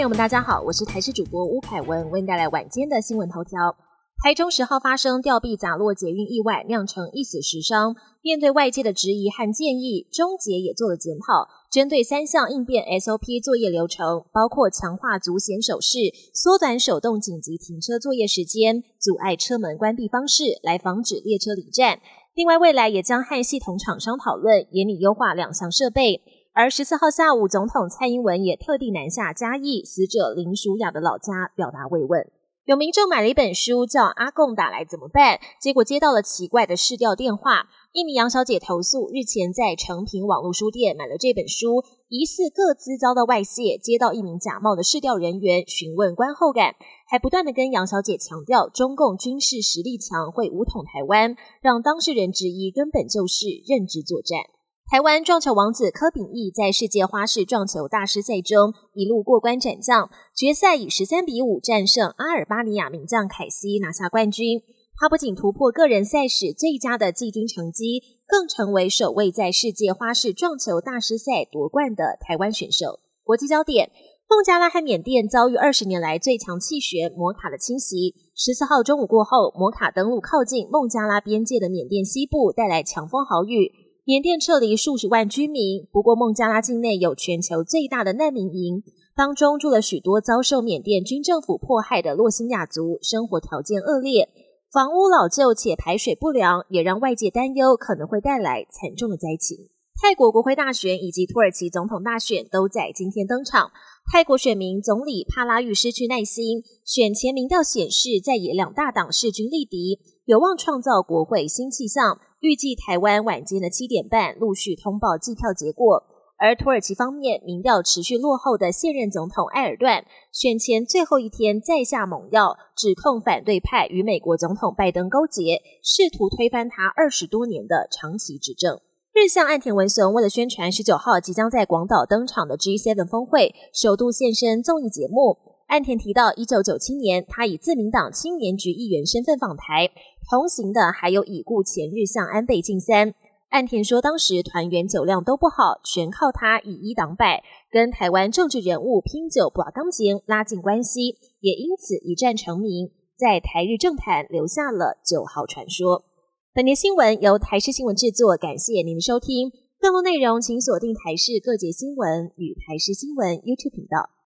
朋友们，大家好，我是台视主播吴凯文，为您带来晚间的新闻头条。台中十号发生吊臂砸落捷运意外，酿成一死十伤。面对外界的质疑和建议，中捷也做了检讨，针对三项应变 SOP 作业流程，包括强化足险手势、缩短手动紧急停车作业时间、阻碍车门关闭方式，来防止列车离站。另外，未来也将和系统厂商讨论，严拟优化两项设备。而十四号下午，总统蔡英文也特地南下嘉义死者林淑雅的老家，表达慰问。有民众买了一本书，叫《阿贡打来怎么办》，结果接到了奇怪的市调电话。一名杨小姐投诉，日前在成品网络书店买了这本书，疑似各自遭到外泄，接到一名假冒的市调人员询问观后感，还不断的跟杨小姐强调中共军事实力强，会武统台湾，让当事人质疑根本就是认知作战。台湾撞球王子柯秉义在世界花式撞球大师赛中一路过关斩将，决赛以十三比五战胜阿尔巴尼亚名将凯西，拿下冠军。他不仅突破个人赛事最佳的季军成绩，更成为首位在世界花式撞球大师赛夺冠的台湾选手。国际焦点：孟加拉和缅甸遭遇二十年来最强气旋摩卡的侵袭。十四号中午过后，摩卡登陆靠近孟加拉边界的缅甸西部，带来强风豪雨。缅甸撤离数十万居民，不过孟加拉境内有全球最大的难民营，当中住了许多遭受缅甸军政府迫害的洛辛亚族，生活条件恶劣，房屋老旧且排水不良，也让外界担忧可能会带来惨重的灾情。泰国国会大选以及土耳其总统大选都在今天登场，泰国选民总理帕拉育失去耐心，选前民调显示在野两大党势均力敌，有望创造国会新气象。预计台湾晚间的七点半陆续通报计票结果，而土耳其方面民调持续落后的现任总统埃尔段，选前最后一天再下猛药，指控反对派与美国总统拜登勾结，试图推翻他二十多年的长期执政。日向岸田文雄为了宣传十九号即将在广岛登场的 G7 峰会，首度现身综艺节目。岸田提到，一九九七年，他以自民党青年局议员身份访台，同行的还有已故前日向安倍晋三。岸田说，当时团员酒量都不好，全靠他以一挡百，跟台湾政治人物拼酒把钢琴拉近关系，也因此一战成名，在台日政坛留下了九号传说。本节新闻由台视新闻制作，感谢您的收听。更多内容请锁定台视各节新闻与台视新闻 YouTube 频道。